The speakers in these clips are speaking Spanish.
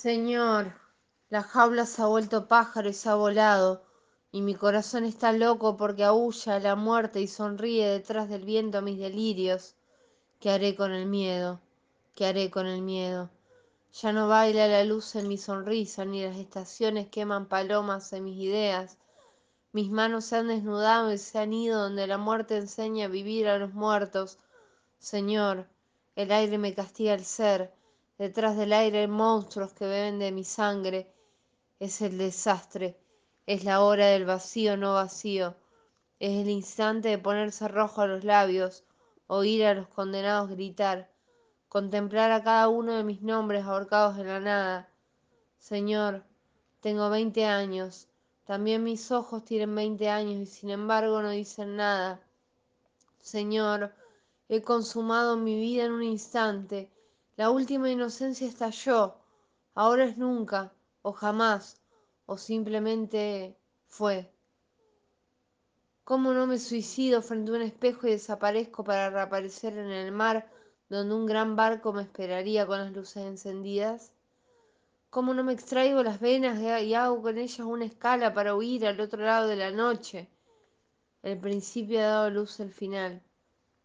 Señor, la jaula se ha vuelto pájaro y se ha volado, y mi corazón está loco porque aúlla la muerte y sonríe detrás del viento mis delirios. ¿Qué haré con el miedo? ¿Qué haré con el miedo? Ya no baila la luz en mi sonrisa, ni las estaciones queman palomas en mis ideas. Mis manos se han desnudado y se han ido donde la muerte enseña a vivir a los muertos. Señor, el aire me castiga el ser, Detrás del aire hay monstruos que beben de mi sangre. Es el desastre. Es la hora del vacío no vacío. Es el instante de ponerse rojo a los labios, oír a los condenados gritar, contemplar a cada uno de mis nombres ahorcados en la nada. Señor, tengo veinte años. También mis ojos tienen veinte años y sin embargo no dicen nada. Señor, he consumado mi vida en un instante la última inocencia estalló. Ahora es nunca, o jamás, o simplemente fue. ¿Cómo no me suicido frente a un espejo y desaparezco para reaparecer en el mar donde un gran barco me esperaría con las luces encendidas? ¿Cómo no me extraigo las venas y hago con ellas una escala para huir al otro lado de la noche? El principio ha dado luz al final.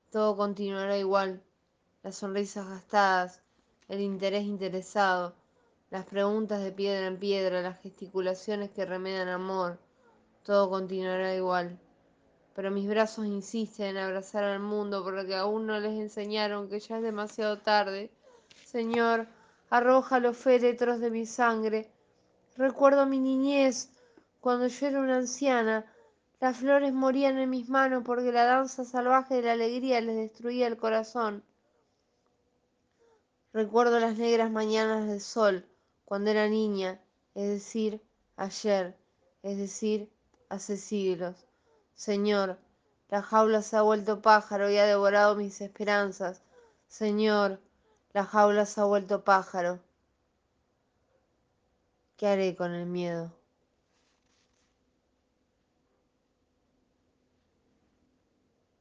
Todo continuará igual. Las sonrisas gastadas, el interés interesado, las preguntas de piedra en piedra, las gesticulaciones que remedan amor, todo continuará igual. Pero mis brazos insisten en abrazar al mundo porque aún no les enseñaron que ya es demasiado tarde. Señor, arroja los féretros de mi sangre. Recuerdo mi niñez, cuando yo era una anciana. Las flores morían en mis manos porque la danza salvaje de la alegría les destruía el corazón. Recuerdo las negras mañanas del sol cuando era niña, es decir, ayer, es decir, hace siglos. Señor, la jaula se ha vuelto pájaro y ha devorado mis esperanzas. Señor, la jaula se ha vuelto pájaro. ¿Qué haré con el miedo?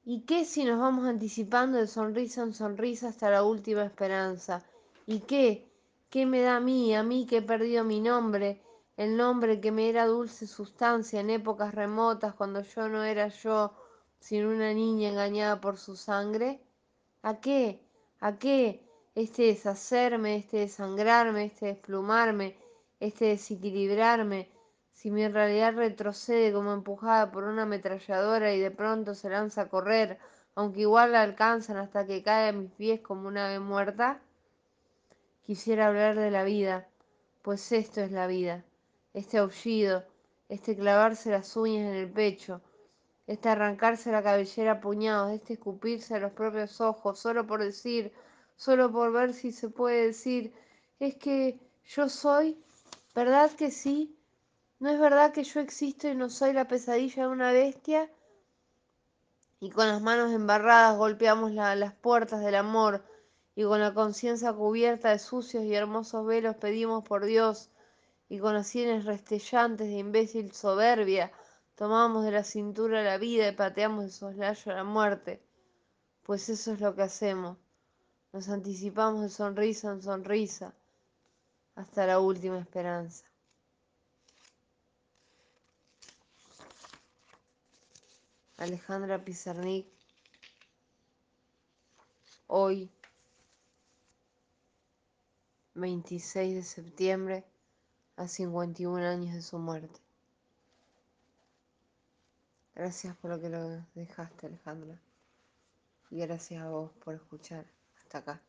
¿Y qué si nos vamos anticipando de sonrisa en sonrisa hasta la última esperanza? ¿Y qué? ¿Qué me da a mí, a mí que he perdido mi nombre, el nombre que me era dulce sustancia en épocas remotas cuando yo no era yo, sino una niña engañada por su sangre? ¿A qué? ¿A qué? Este deshacerme, este desangrarme, este desplumarme, este desequilibrarme, si mi realidad retrocede como empujada por una ametralladora y de pronto se lanza a correr, aunque igual la alcanzan hasta que cae a mis pies como una ave muerta? Quisiera hablar de la vida, pues esto es la vida, este aullido, este clavarse las uñas en el pecho, este arrancarse la cabellera a puñados, este escupirse a los propios ojos, solo por decir, solo por ver si se puede decir, es que yo soy, ¿verdad que sí? ¿No es verdad que yo existo y no soy la pesadilla de una bestia? Y con las manos embarradas golpeamos las puertas del amor y con la conciencia cubierta de sucios y hermosos velos pedimos por Dios y con las sienes restellantes de imbécil soberbia tomamos de la cintura la vida y pateamos de soslayo la muerte. Pues eso es lo que hacemos. Nos anticipamos de sonrisa en sonrisa hasta la última esperanza. Alejandra Pizarnik, hoy 26 de septiembre, a 51 años de su muerte. Gracias por lo que lo dejaste, Alejandra. Y gracias a vos por escuchar hasta acá.